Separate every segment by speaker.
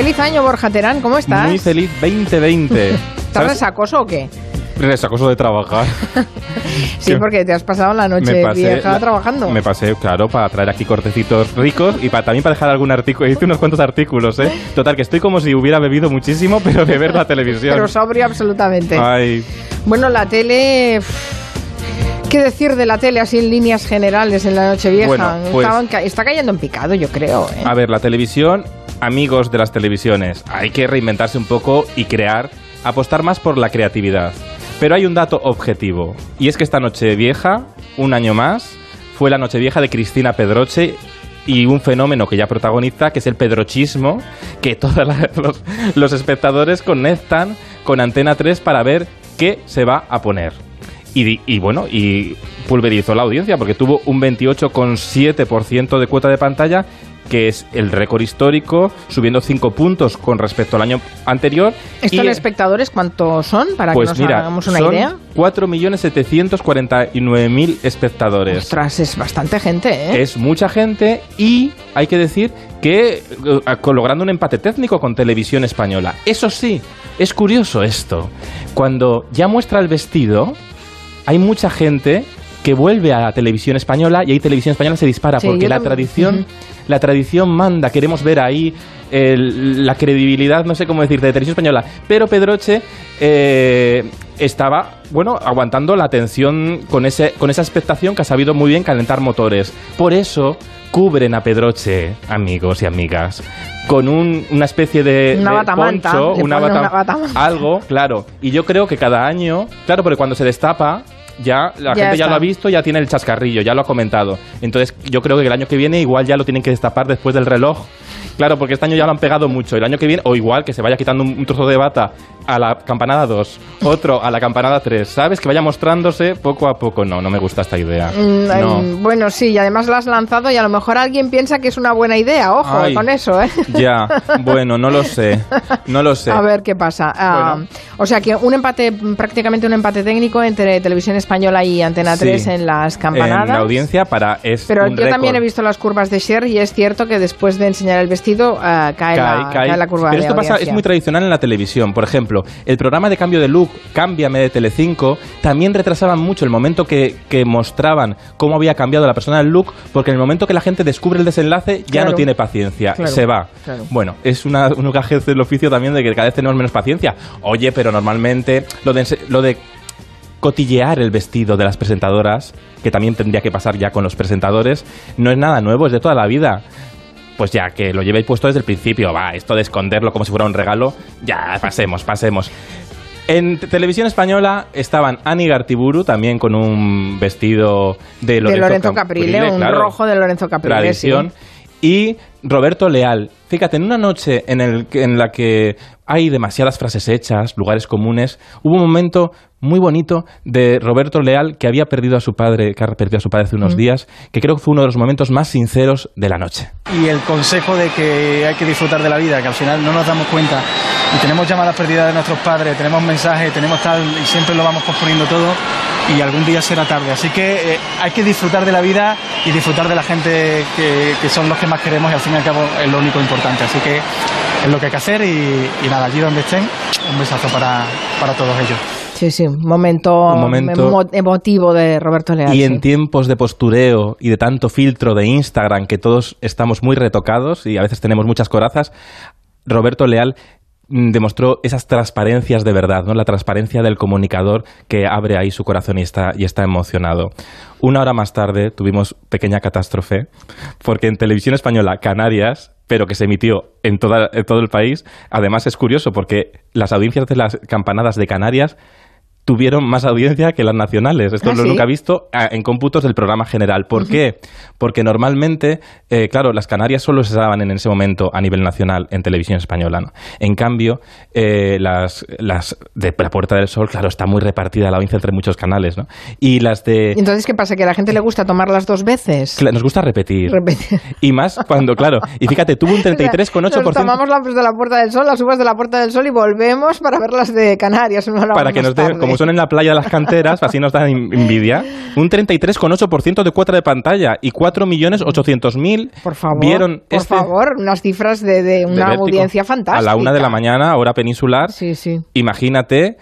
Speaker 1: Feliz año, Borja Terán, ¿cómo estás?
Speaker 2: Muy feliz 2020.
Speaker 1: ¿Estás resacoso o qué?
Speaker 2: Resacoso de trabajar.
Speaker 1: sí, porque te has pasado la noche vieja trabajando.
Speaker 2: Me pasé, claro, para traer aquí cortecitos ricos y para, también para dejar algún artículo. Hice unos cuantos artículos, ¿eh? Total, que estoy como si hubiera bebido muchísimo, pero de ver la televisión.
Speaker 1: pero sobrio absolutamente.
Speaker 2: Ay.
Speaker 1: Bueno, la tele... ¿Qué decir de la tele así en líneas generales en la noche vieja? Bueno, pues, está cayendo en picado, yo creo. ¿eh?
Speaker 2: A ver, la televisión, amigos de las televisiones, hay que reinventarse un poco y crear, apostar más por la creatividad. Pero hay un dato objetivo, y es que esta noche vieja, un año más, fue la noche vieja de Cristina Pedroche y un fenómeno que ya protagoniza, que es el pedrochismo, que todos los, espectadores conectan con Antena 3 para ver qué se va a poner. Y, y, bueno, y pulverizó la audiencia porque tuvo un 28,7% de cuota de pantalla que es el récord histórico, subiendo 5 puntos con respecto al año anterior.
Speaker 1: ¿Estos espectadores cuántos son? Para que
Speaker 2: pues
Speaker 1: nos
Speaker 2: mira,
Speaker 1: hagamos una
Speaker 2: son
Speaker 1: idea.
Speaker 2: 4.749.000 espectadores.
Speaker 1: Ostras, es bastante gente, ¿eh?
Speaker 2: Es mucha gente y hay que decir que eh, logrando un empate técnico con televisión española. Eso sí, es curioso esto. Cuando ya muestra el vestido, hay mucha gente que vuelve a la televisión española y ahí televisión española se dispara porque la tradición la tradición manda, queremos ver ahí la credibilidad, no sé cómo decir, de televisión española. Pero Pedroche eh, estaba, bueno, aguantando la atención con, ese, con esa expectación que ha sabido muy bien calentar motores. Por eso cubren a Pedroche, amigos y amigas, con una especie de,
Speaker 1: una
Speaker 2: poncho, una,
Speaker 1: bata,
Speaker 2: algo, claro. Y yo creo que cada año, claro, porque cuando se destapa, ya la gente ya lo ha visto, ya tiene el chascarrillo, ya lo ha comentado. Entonces yo creo que el año que viene igual ya lo tienen que destapar después del reloj Claro, porque este año ya lo han pegado mucho. El año que viene, o igual que se vaya quitando un, trozo de bata a la campanada 2, otro a la campanada 3, ¿sabes? Que vaya mostrándose poco a poco. No, no me gusta esta idea.
Speaker 1: Mm, bueno, sí, y además la has lanzado y a lo mejor alguien piensa que es una buena idea. Ojo con eso, ¿eh?
Speaker 2: Ya, bueno, no lo sé. No lo sé.
Speaker 1: A ver qué pasa. Ah, o sea que un empate, prácticamente un empate técnico entre Televisión Española y Antena 3 en las campanadas.
Speaker 2: En la audiencia para. Es
Speaker 1: Pero yo también he visto las curvas de Sher y es cierto que después de enseñar el vestido eh, cae, la, curva
Speaker 2: Pero esto pasa, es muy tradicional en la televisión. Por ejemplo, el programa de cambio de look, Cámbiame de Telecinco, también retrasaban mucho el momento que, mostraban cómo había cambiado la persona del look, porque en el momento que la gente descubre el desenlace ya no tiene paciencia, se va. Bueno, es una, un gajez del oficio también de que cada vez tenemos menos paciencia. Oye, pero normalmente lo de, lo de cotillear el vestido de las presentadoras, que también tendría que pasar ya con los presentadores, no es nada nuevo, es de toda la vida pues ya que lo llevéis puesto desde el principio, va, esto de esconderlo como si fuera un regalo, ya, pasemos, pasemos. En televisión española estaban Ani Gartiburu, también con un vestido de Lorenzo,
Speaker 1: Caprile, un rojo de Lorenzo Caprile.
Speaker 2: Tradición. Y Roberto Leal. Fíjate, en una noche en, el, en la que hay demasiadas frases hechas, lugares comunes, hubo un momento muy bonito de Roberto Leal que había perdido a su padre, que ha perdido a su padre hace unos días, que creo que fue uno de los momentos más sinceros de la noche.
Speaker 3: Y el consejo de que hay que disfrutar de la vida, que al final no nos damos cuenta y tenemos llamadas perdidas de nuestros padres, tenemos mensajes, tenemos tal y siempre lo vamos posponiendo todo y algún día será tarde. Así que eh, hay que disfrutar de la vida y disfrutar de la gente que, son los que más queremos y al fin y al cabo es lo único importante. Así que es lo que hay que hacer y, nada, allí donde estén, un besazo para, para todos ellos.
Speaker 1: Sí, sí, un momento, emotivo de Roberto Leal.
Speaker 2: Y en tiempos de postureo y de tanto filtro de Instagram que todos estamos muy retocados y a veces tenemos muchas corazas, Roberto Leal demostró esas transparencias de verdad, ¿no? La transparencia del comunicador que abre ahí su corazón y está, y está emocionado. Una hora más tarde tuvimos pequeña catástrofe, porque en televisión española, Canarias, pero que se emitió en, toda, en todo el país, además es curioso porque las audiencias de las campanadas de Canarias tuvieron más audiencia que las nacionales. Esto
Speaker 1: ¿Ah,
Speaker 2: lo nunca he visto ah, en cómputos del programa general. ¿Por qué? Porque normalmente, eh, claro, las Canarias solo se daban en ese momento a nivel nacional en televisión española. ¿no? En cambio, eh, las, las de la Puerta del Sol, claro, está muy repartida la audiencia entre muchos canales. ¿no? Y las de...
Speaker 1: Entonces, ¿qué pasa? ¿Que a la gente le gusta tomarlas dos veces?
Speaker 2: Nos gusta repetir. Y más cuando, claro, y fíjate, tuvo un 33,8%. Nos
Speaker 1: tomamos las de la Puerta del Sol, las uvas de la Puerta del Sol y volvemos para ver las de Canarias.
Speaker 2: para que nos dé como son en la playa de las canteras, así nos da envidia, un 33,8% de cuota de pantalla y 4.800.000
Speaker 1: por favor, vieron por este favor, unas cifras de, una audiencia fantástica.
Speaker 2: A la una de la mañana, hora peninsular.
Speaker 1: Sí, sí.
Speaker 2: Imagínate,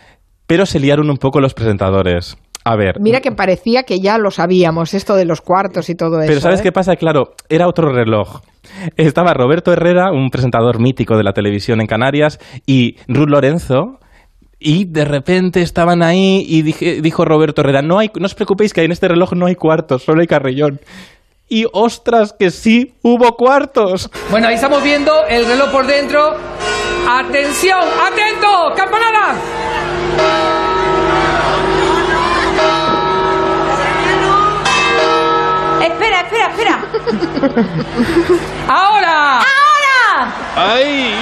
Speaker 2: pero se liaron un poco los presentadores. A ver.
Speaker 1: Mira que parecía que ya lo sabíamos, esto de los cuartos y todo eso.
Speaker 2: Pero ¿sabes
Speaker 1: ¿eh?
Speaker 2: qué pasa? Claro, era otro reloj. Estaba Roberto Herrera, un presentador mítico de la televisión en Canarias, y Ruth Lorenzo, y de repente estaban ahí y dijo Roberto Herrera, no, hay, no os preocupéis que en este reloj no hay cuartos, solo hay carrillón. Y ostras, que sí, hubo cuartos.
Speaker 4: Bueno, ahí estamos viendo el reloj por dentro. Atención, atento, campanada.
Speaker 5: Espera, espera, espera.
Speaker 4: ¡Ahora!
Speaker 5: ¡Ahora!
Speaker 2: ¡Ay!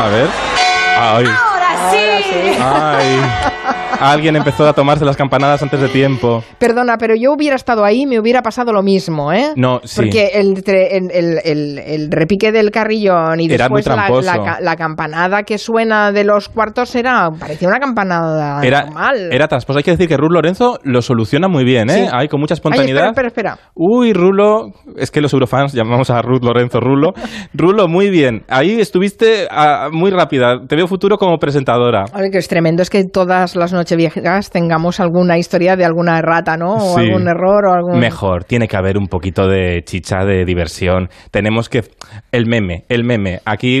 Speaker 2: A ver.
Speaker 5: ¡Ay! ¡Ahora sí!
Speaker 2: ¡Ay! Alguien empezó a tomarse las campanadas antes de tiempo.
Speaker 1: Perdona, pero yo hubiera estado ahí, me hubiera pasado lo mismo, ¿eh?
Speaker 2: No, sí.
Speaker 1: Porque el, repique del carrillón y después la, campanada que suena de los cuartos era parecía una campanada
Speaker 2: era,
Speaker 1: normal.
Speaker 2: Era. Hay que decir que Rulo Lorenzo lo soluciona muy bien, ¿eh? Hay con mucha espontaneidad.
Speaker 1: espera, espera,
Speaker 2: Uy, Rulo, es que los eurofans llamamos a Ruth Lorenzo Rulo. Rulo, muy bien. Ahí estuviste ah, muy rápida. Te veo futuro como presentadora.
Speaker 1: Ay, que es tremendo. Es que todas las noches viejas tengamos alguna historia de alguna errata, ¿no? O algún error o algún...
Speaker 2: Mejor, tiene que haber un poquito de chicha, de diversión. Tenemos que... El meme, el meme. Aquí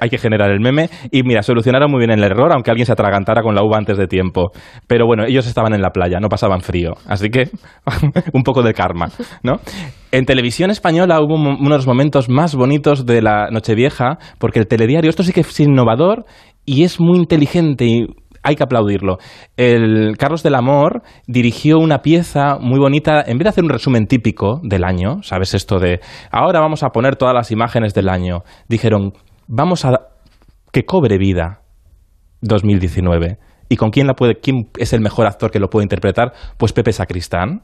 Speaker 2: hay que generar el meme y mira, solucionaron muy bien el error, aunque alguien se atragantara con la uva antes de tiempo. Pero bueno, ellos estaban en la playa, no pasaban frío. Así que un poco de karma, ¿no? En televisión española hubo unos momentos más bonitos de la Nochevieja, porque el telediario, esto sí que es innovador y es muy inteligente y hay que aplaudirlo. El Carlos del Amor dirigió una pieza muy bonita, en vez de hacer un resumen típico del año, ¿sabes esto de ahora vamos a poner todas las imágenes del año? Dijeron, vamos a que cobre vida 2019. ¿Y con quién la puede quién es el mejor actor que lo puede interpretar? Pues Pepe Sacristán.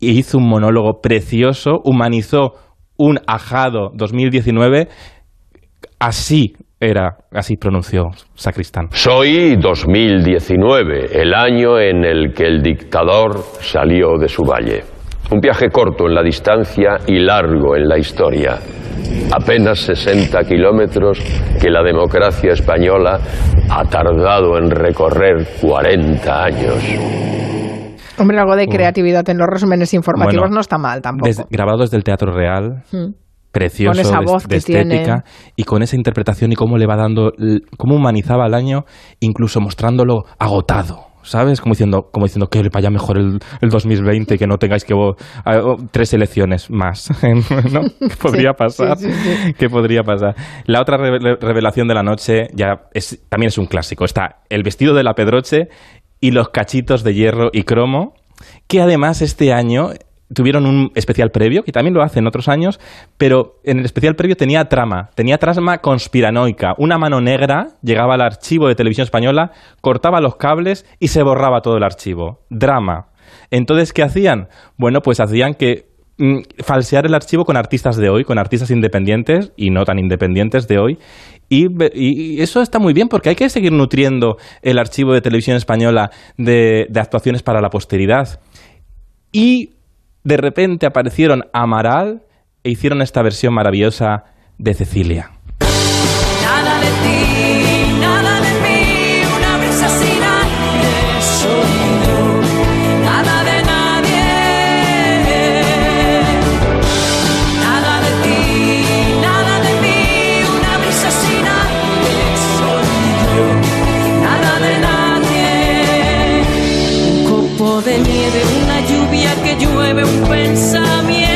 Speaker 2: Y hizo un monólogo precioso, humanizó un ajado 2019 así era, así pronunció Sacristán.
Speaker 6: Soy 2019, el año en el que el dictador salió de su valle. Un viaje corto en la distancia y largo en la historia. Apenas 60 kilómetros que la democracia española ha tardado en recorrer 40 años.
Speaker 1: Hombre, algo de creatividad en los resúmenes informativos no está mal tampoco.
Speaker 2: grabados del Teatro Real. Hmm precioso con esa voz de, estética y con esa interpretación y cómo le va dando, cómo humanizaba el año, incluso mostrándolo agotado. ¿Sabes? Como diciendo, como diciendo que le vaya mejor el, el 2020 y que no tengáis que tres elecciones más. ¿No? ¿Qué podría pasar? ¿Qué podría pasar? La otra revelación de la noche ya es, también es un clásico. Está el vestido de la Pedroche y los cachitos de hierro y cromo, que además este año tuvieron un especial previo, que también lo hacen otros años, pero en el especial previo tenía trama, tenía trama conspiranoica. Una mano negra llegaba al archivo de televisión española, cortaba los cables y se borraba todo el archivo. Drama. Entonces, ¿qué hacían? Bueno, pues hacían que mm, falsear el archivo con artistas de hoy, con artistas independientes y no tan independientes de hoy. Y, eso está muy bien porque hay que seguir nutriendo el archivo de televisión española de actuaciones para la posteridad. Y de repente aparecieron Amaral e hicieron esta versión maravillosa de Cecilia.
Speaker 7: Nada de ti, nada de mí, una brisa sin aire, soy yo, nada de nadie. Nada de ti, nada de mí, una brisa sin aire, soy yo, nada de nadie. Un copo de nieve, lluvia que llueve un pensamiento.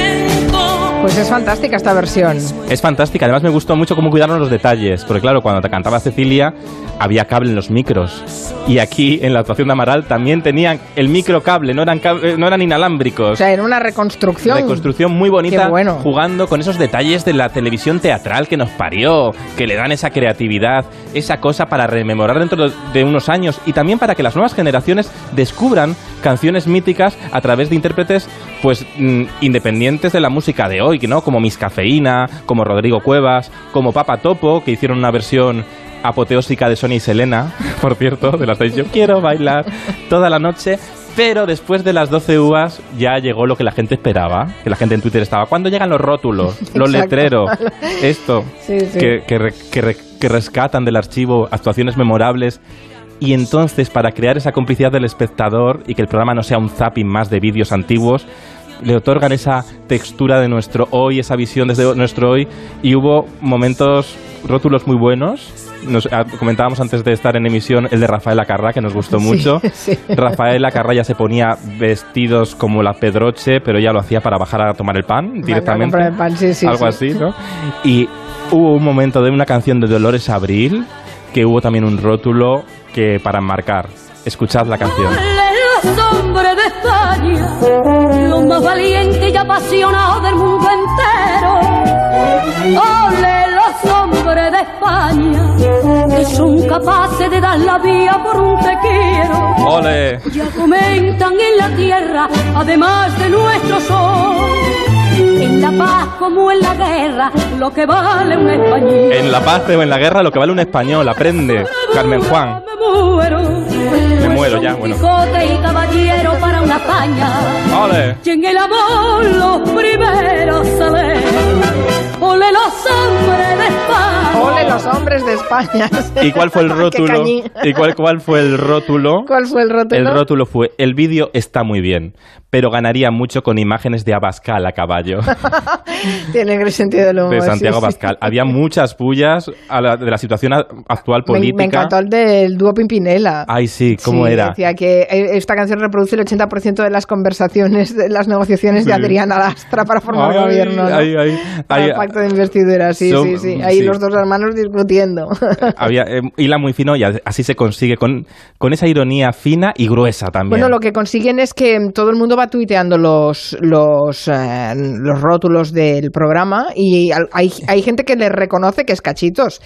Speaker 1: Pues es fantástica esta versión.
Speaker 2: Es fantástica, además me gustó mucho cómo cuidaron los detalles, porque claro, cuando te cantaba Cecilia había cable en los micros. Y aquí en la actuación de Amaral también tenían el microcable, no eran, no eran inalámbricos. O
Speaker 1: sea, era una reconstrucción.
Speaker 2: Reconstrucción muy bonita, jugando con esos detalles de la televisión teatral que nos parió, que le dan esa creatividad, esa cosa para rememorar dentro de unos años y también para que las nuevas generaciones descubran canciones míticas a través de intérpretes pues mm, independientes de la música de hoy, ¿no? Como Miss Cafeína, como Rodrigo Cuevas, como Papa Topo, que hicieron una versión apoteósica de Sonia y Selena, por cierto, de las seis yo quiero bailar toda la noche. Pero después de las 12 uvas ya llegó lo que la gente esperaba, que la gente en Twitter estaba. ¿Cuándo llegan los rótulos, los letreros? Esto,
Speaker 1: Sí, sí.
Speaker 2: Que, que re- que re- que rescatan del archivo actuaciones memorables. Y entonces, para crear esa complicidad del espectador y que el programa no sea un zapping más de vídeos antiguos, le otorgan esa textura de nuestro hoy, esa visión desde nuestro hoy. Y hubo momentos, rótulos muy buenos. Nos, ah, comentábamos antes de estar en emisión el de Rafael Acarra, que nos gustó
Speaker 1: Sí,
Speaker 2: mucho.
Speaker 1: sí.
Speaker 2: Rafael Acarra ya se ponía vestidos como la Pedroche, pero ya lo hacía para bajar a tomar el pan directamente.
Speaker 1: el pan, sí, sí,
Speaker 2: Algo
Speaker 1: sí.
Speaker 2: así, ¿no? Y hubo un momento de una canción de Dolores Abril que hubo también un rótulo que para marcar. Escuchad la canción.
Speaker 7: Los hombres de España, los más valientes y apasionados del mundo entero. Ole los hombres de España, que son capaces de dar la vida por un te quiero.
Speaker 2: ¡Ole!
Speaker 7: Ya comentan en la tierra, además de nuestro sol, en la paz como en la guerra, lo que vale un español.
Speaker 2: En la paz o en la guerra lo que vale un español, aprende. Carmen Juan.
Speaker 7: Me muero.
Speaker 2: Me muero ya, bueno.
Speaker 7: Quijote y caballero para una España.
Speaker 2: ¡Ole!
Speaker 7: Y en el amor los primeros salen. Ole los hombres de España.
Speaker 1: Ole los hombres de España.
Speaker 2: ¿Y cuál fue el rótulo? ¿Y cuál, cuál fue el rótulo?
Speaker 1: ¿Cuál fue el rótulo?
Speaker 2: El rótulo fue, el vídeo está muy bien, pero ganaría mucho con imágenes de Abascal a caballo,
Speaker 1: Tiene gran sentido del humor.
Speaker 2: de
Speaker 1: sí,
Speaker 2: Santiago
Speaker 1: sí.
Speaker 2: Abascal. Había muchas pullas a la- de la situación actual
Speaker 1: Me,
Speaker 2: política.
Speaker 1: me encantó el del dúo Pimpinela.
Speaker 2: Ay, sí, ¿cómo
Speaker 1: Sí,
Speaker 2: era?
Speaker 1: Decía que eh, esta canción reproduce el 80% de las conversaciones, de las negociaciones de
Speaker 2: Sí.
Speaker 1: Adriana Lastra para formar
Speaker 2: Ay,
Speaker 1: gobierno. ¿no?
Speaker 2: ay, ay,
Speaker 1: Para el pacto de investidura, sí,
Speaker 2: son-
Speaker 1: sí, sí. Ahí
Speaker 2: sí.
Speaker 1: los dos hermanos discutiendo.
Speaker 2: Había eh, hila muy fino y así se consigue con, con esa ironía fina y gruesa también.
Speaker 1: Bueno, lo que consiguen es que todo el mundo va tuiteando los los, eh, los rótulos del programa y hay, hay gente que le reconoce que es cachitos.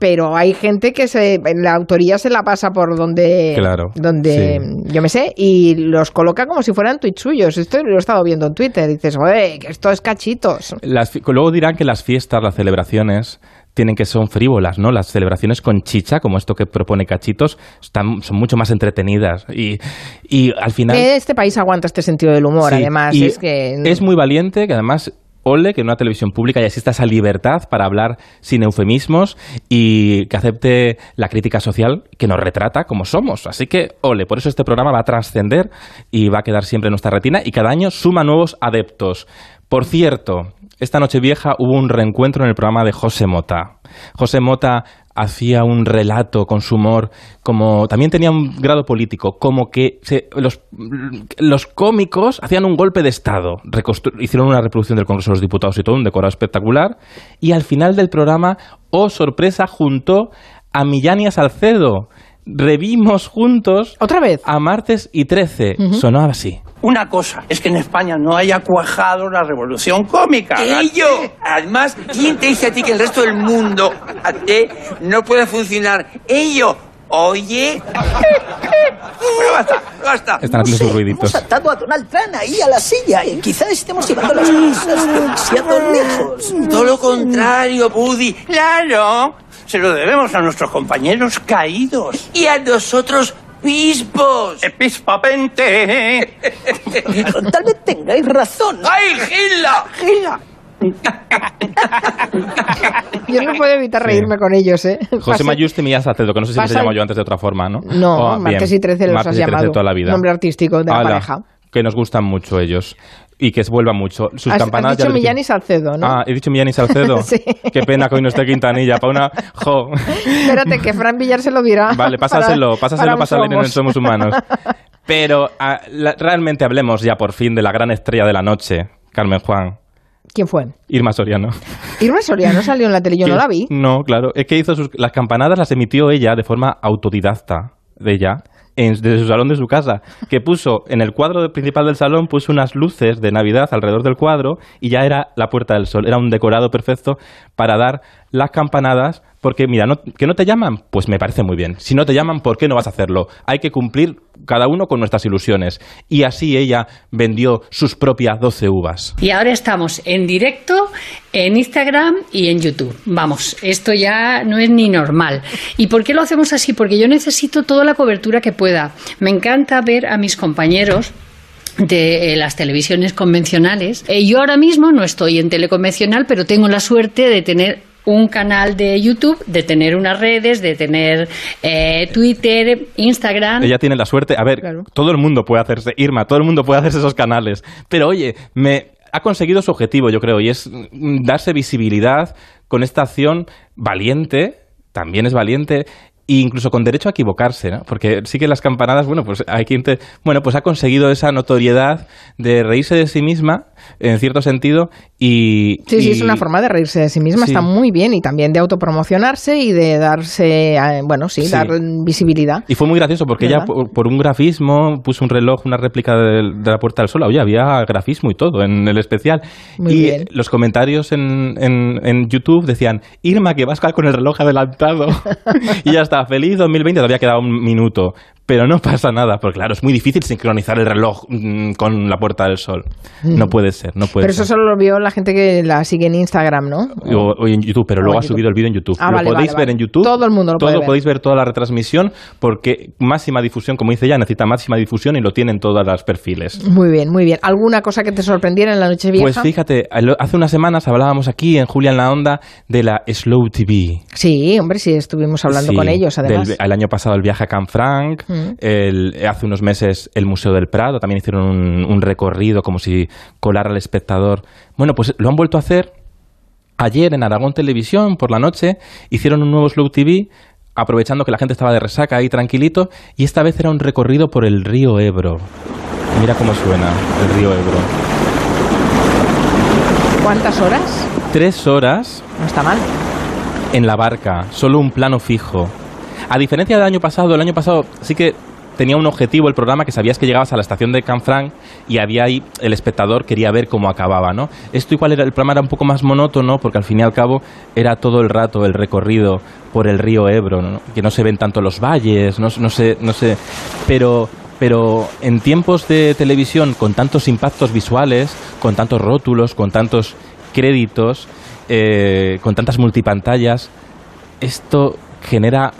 Speaker 1: Pero hay gente que se, la autoría se la pasa por donde,
Speaker 2: Claro,
Speaker 1: donde yo me sé, y los coloca como si fueran tweets suyos. Esto lo he estado viendo en Twitter. Dices, oye, que esto es cachitos.
Speaker 2: Las luego dirán que las fiestas, las celebraciones tienen que son frívolas, ¿no? Las celebraciones con chicha, como esto que propone Cachitos, están, son mucho más entretenidas y, y al final...
Speaker 1: Este país aguanta este sentido del humor,
Speaker 2: Sí,
Speaker 1: además.
Speaker 2: y
Speaker 1: Es que
Speaker 2: es muy valiente que además ole que en una televisión pública ya exista esa libertad para hablar sin eufemismos y que acepte la crítica social que nos retrata como somos. Así que ole, por eso este programa va a trascender y va a quedar siempre en nuestra retina y cada año suma nuevos adeptos. Por cierto, esta noche vieja hubo un reencuentro en el programa de José Mota. José Mota hacía un relato con su humor, como también tenía un grado político, como que los, los cómicos hacían un golpe de Estado, hicieron una reproducción del Congreso de los Diputados y todo, un decorado espectacular, y al final del programa, oh sorpresa, juntó a Millán Salcedo. Revimos juntos
Speaker 1: ¿Otra vez?
Speaker 2: a martes y 13. Sonaba así.
Speaker 8: Una cosa es que en España no haya cuajado la revolución cómica.
Speaker 9: Ello. Además, ¿quién te dice a ti que el resto del mundo a ti, no puede funcionar? Ello. Oye. Bueno, basta, basta.
Speaker 2: Están haciendo sus ruiditos.
Speaker 10: atado a Donald Trump ahí a la silla y quizás estemos llevando las cosas demasiado lejos.
Speaker 9: Todo lo contrario, Buddy. Claro.
Speaker 8: Se lo debemos a nuestros compañeros caídos.
Speaker 9: Y a nosotros pispos.
Speaker 8: ¡Epispapente!
Speaker 10: Tal vez tengáis razón.
Speaker 9: ¡Ay, Gila!
Speaker 10: Gila.
Speaker 1: Yo no puedo evitar
Speaker 2: Sí.
Speaker 1: reírme con ellos, ¿eh?
Speaker 2: José Mayuste y Millán Salcedo, que no sé si les he
Speaker 1: pasa-
Speaker 2: llamado yo antes de otra forma, ¿no?
Speaker 1: No,
Speaker 2: Oh, bien.
Speaker 1: martes y 13 los
Speaker 2: Martes
Speaker 1: has
Speaker 2: y 13
Speaker 1: llamado.
Speaker 2: toda la vida.
Speaker 1: Nombre artístico de la pareja.
Speaker 2: Que nos gustan mucho ellos. Y que vuelvan mucho. Sus
Speaker 1: Has, has
Speaker 2: campanadas
Speaker 1: dicho
Speaker 2: ya lo
Speaker 1: Millán y. Salcedo, ¿no?
Speaker 2: Ah, he dicho Millán y Salcedo.
Speaker 1: Sí.
Speaker 2: Qué pena que hoy no esté Quintanilla. Para una. Jo.
Speaker 1: Espérate, que Fran Villar se lo dirá.
Speaker 2: Vale, pásaselo,
Speaker 1: para-
Speaker 2: pásaselo
Speaker 1: para
Speaker 2: en el
Speaker 1: Somos.
Speaker 2: Humanos. Pero ah, la- realmente hablemos ya por fin de la gran estrella de la noche, Carmen Juan.
Speaker 1: ¿Quién fue?
Speaker 2: Irma Soriano.
Speaker 1: Irma Soriano salió en la tele, yo no la vi.
Speaker 2: No, claro. Es que hizo sus, las campanadas las emitió ella de forma autodidacta de ella. En, desde su salón de su casa, que puso en el cuadro principal del salón, puso unas luces de Navidad alrededor del cuadro y ya era la Puerta del Sol. Era un decorado perfecto para dar las campanadas porque mira, no- que no te llaman, pues me parece muy bien. Si no te llaman, ¿por qué no vas a hacerlo? Hay que cumplir cada uno con nuestras ilusiones. Y así ella vendió sus propias 12 uvas.
Speaker 11: Y ahora estamos en directo en Instagram y en YouTube. Vamos, esto ya no es ni normal. ¿Y por qué lo hacemos así? Porque yo necesito toda la cobertura que pueda. Me encanta ver a mis compañeros de eh, las televisiones convencionales. Eh, yo ahora mismo no estoy en teleconvencional, pero tengo la suerte de tener un canal de YouTube, de tener unas redes, de tener eh, Twitter, Instagram.
Speaker 2: Ella tiene la suerte. A ver, todo el mundo puede hacerse, Irma, todo el mundo puede hacerse esos canales. Pero oye, me ha conseguido su objetivo, yo creo, y es mm, darse visibilidad con esta acción valiente, también es valiente. E incluso con derecho a equivocarse, ¿no? Porque sí que las campanadas, bueno, pues hay quien te, bueno, pues ha conseguido esa notoriedad de reírse de sí misma, en cierto sentido, y...
Speaker 1: Sí, sí, es una forma de reírse de sí misma,
Speaker 2: Sí.
Speaker 1: está muy bien y también de autopromocionarse y de darse, bueno, sí,
Speaker 2: Sí.
Speaker 1: dar visibilidad.
Speaker 2: Y fue muy gracioso porque ella, por, por un grafismo, puso un reloj, una réplica de, de la Puerta del Sol. Oye, había grafismo y todo en el especial.
Speaker 1: Muy
Speaker 2: y
Speaker 1: bien.
Speaker 2: los comentarios en, en- en YouTube decían, Irma, que vas con el reloj adelantado. y ya está, feliz 2020, todavía quedaba un minuto. Pero no pasa nada, porque claro, es muy difícil sincronizar el reloj mm, con la Puerta del Sol. No puede ser, no puede
Speaker 1: Pero eso solo lo vio la gente que la sigue en Instagram, ¿no?
Speaker 2: O, o en YouTube, pero
Speaker 1: O
Speaker 2: luego ha
Speaker 1: YouTube.
Speaker 2: subido el vídeo en YouTube.
Speaker 1: Ah,
Speaker 2: lo
Speaker 1: vale,
Speaker 2: podéis
Speaker 1: vale,
Speaker 2: ver
Speaker 1: vale.
Speaker 2: en YouTube.
Speaker 1: Todo el mundo lo puede ver.
Speaker 2: podéis ver toda la retransmisión porque máxima difusión, como dice ya, necesita máxima difusión y lo tienen todos los perfiles.
Speaker 1: Muy bien, muy bien. ¿Alguna cosa que te sorprendiera en la noche vieja?
Speaker 2: Pues fíjate, al- hace unas semanas hablábamos aquí en Julia en la Onda de la Slow TV.
Speaker 1: Sí, hombre, sí, estuvimos hablando
Speaker 2: Sí,
Speaker 1: con ellos, además.
Speaker 2: del- el año pasado el viaje a Canfranc,
Speaker 1: Mm.
Speaker 2: El- hace unos meses el Museo del Prado, también hicieron un, un recorrido como si colara al espectador. Bueno, pues lo han vuelto a hacer. Ayer en Aragón Televisión, por la noche, hicieron un nuevo Slow TV, aprovechando que la gente estaba de resaca ahí tranquilito, y esta vez era un recorrido por el río Ebro. Mira cómo suena el río Ebro.
Speaker 1: ¿Cuántas horas?
Speaker 2: Tres horas
Speaker 1: No está mal.
Speaker 2: en la barca, solo un plano fijo. A diferencia del año pasado, el año pasado sí que tenía un objetivo el programa que sabías que llegabas a la estación de Canfranc y había ahí el espectador quería ver cómo acababa, ¿no? Esto igual era el programa era un poco más monótono porque al fin y al cabo era todo el rato el recorrido por el río Ebro, ¿no? Que no se ven tanto los valles, no, no sé, no sé, pero pero en tiempos de televisión con tantos impactos visuales, con tantos rótulos, con tantos créditos, eh, con tantas multipantallas, esto genera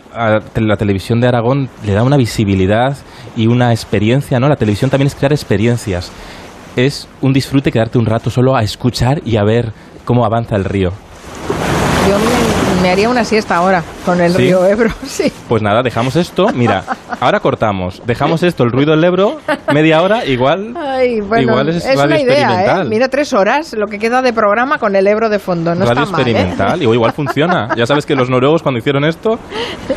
Speaker 2: la televisión de Aragón le da una visibilidad y una experiencia, ¿no? La televisión también es crear experiencias. Es un disfrute quedarte un rato solo a escuchar y a ver cómo avanza el río.
Speaker 1: Yo me, me haría una siesta ahora con el
Speaker 2: ¿Sí?
Speaker 1: río Ebro, sí.
Speaker 2: Pues nada, dejamos esto. Mira, ahora cortamos. Dejamos esto, el ruido del Ebro, media hora, igual.
Speaker 1: Ay, bueno,
Speaker 2: Igual es
Speaker 1: es,
Speaker 2: radio
Speaker 1: una idea, ¿eh?
Speaker 2: experimental.
Speaker 1: Mira, tres horas, lo que queda de programa con el Ebro de fondo. No
Speaker 2: radio
Speaker 1: está mal, ¿eh?
Speaker 2: experimental. Y igual funciona. Ya sabes que los noruegos cuando hicieron esto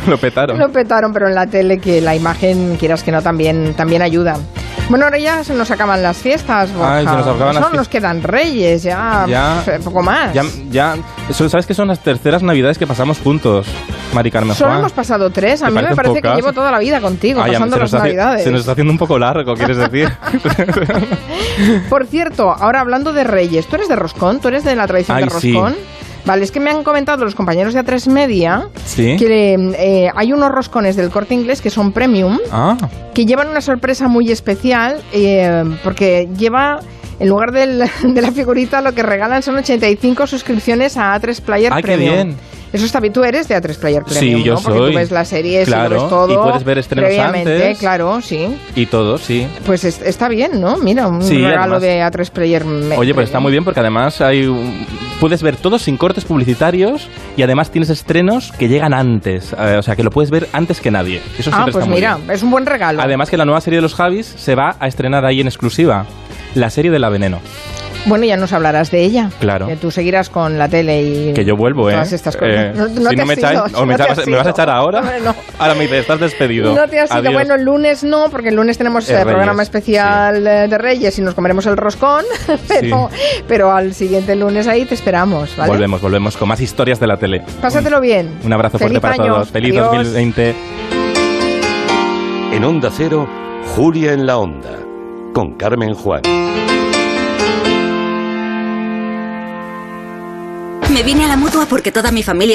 Speaker 2: lo petaron.
Speaker 1: Lo petaron, pero en la tele que la imagen, quieras que no, también, también ayuda. Bueno, ahora ya se nos acaban las fiestas, Borja.
Speaker 2: Ay, se nos acaban las
Speaker 1: Solo
Speaker 2: fie-
Speaker 1: nos quedan reyes, ya,
Speaker 2: Ya.
Speaker 1: pf, poco más.
Speaker 2: Ya, ¿sabes que son las terceras navidades que pasamos juntos, Mari Carmen
Speaker 1: Solo hemos pasado tres. A
Speaker 2: ¿Te
Speaker 1: mí me parece que llevo toda la vida contigo,
Speaker 2: Ay, ya,
Speaker 1: pasando las
Speaker 2: hace-
Speaker 1: navidades.
Speaker 2: se nos está haciendo un poco largo, ¿quieres decir?
Speaker 1: Por cierto, ahora hablando de reyes, ¿tú eres de roscón? ¿Tú eres de la tradición
Speaker 2: Ay,
Speaker 1: de
Speaker 2: sí.
Speaker 1: Vale, es que me han comentado los compañeros de A3 Media
Speaker 2: Sí.
Speaker 1: que eh, hay unos roscones del corte inglés que son premium,
Speaker 2: Ah,
Speaker 1: que llevan una sorpresa muy especial, eh, porque lleva, en lugar del- de la figurita, lo que regalan son 85 suscripciones a A3 Player
Speaker 2: Ay, qué
Speaker 1: Premium.
Speaker 2: bien.
Speaker 1: Eso está bien. Tú eres de A3 Player
Speaker 2: Sí,
Speaker 1: Premium,
Speaker 2: yo
Speaker 1: ¿no? Porque
Speaker 2: soy.
Speaker 1: tú ves las series y
Speaker 2: Claro,
Speaker 1: lo ves todo.
Speaker 2: y puedes ver estrenos
Speaker 1: previamente,
Speaker 2: antes.
Speaker 1: claro, sí.
Speaker 2: y todo, sí.
Speaker 1: Pues es- está bien, ¿no? Mira, un
Speaker 2: Sí,
Speaker 1: regalo
Speaker 2: además-
Speaker 1: de A3 Player.
Speaker 2: Oye, pues está muy bien porque además hay un- puedes ver todo sin cortes publicitarios y además tienes estrenos que llegan antes, eh, o sea que lo puedes ver antes que nadie. Eso
Speaker 1: Ah, pues
Speaker 2: está muy
Speaker 1: mira,
Speaker 2: bien.
Speaker 1: es un buen regalo.
Speaker 2: Además que la nueva serie de los Javis se va a estrenar ahí en exclusiva, la serie de la Veneno.
Speaker 1: Bueno, ya nos hablarás de ella.
Speaker 2: Claro.
Speaker 1: Que tú seguirás con la tele y.
Speaker 2: Que yo vuelvo, ¿eh?
Speaker 1: Estas cosas.
Speaker 2: Eh,
Speaker 1: No- no
Speaker 2: si
Speaker 1: te
Speaker 2: no me echáis, me,
Speaker 1: no te
Speaker 2: echas-
Speaker 1: has
Speaker 2: ¿me vas a echar ahora.
Speaker 1: No.
Speaker 2: Ahora me dices, estás despedido.
Speaker 1: No te has ido.
Speaker 2: Adiós.
Speaker 1: Bueno, el lunes no, porque el lunes tenemos
Speaker 2: Es
Speaker 1: eh, programa especial eh, de Reyes y nos comeremos el roscón, pero, pero al siguiente lunes ahí te esperamos, ¿vale?
Speaker 2: Volvemos, volvemos con más historias de la tele.
Speaker 1: Pásatelo bien.
Speaker 2: Un abrazo
Speaker 1: Feliz
Speaker 2: fuerte para
Speaker 1: año.
Speaker 2: todos. Feliz
Speaker 1: Adiós.
Speaker 2: 2020.
Speaker 12: En Onda Cero, Julia en la Onda, con Carmen Juan.
Speaker 13: Me vine a la mutua porque toda mi familia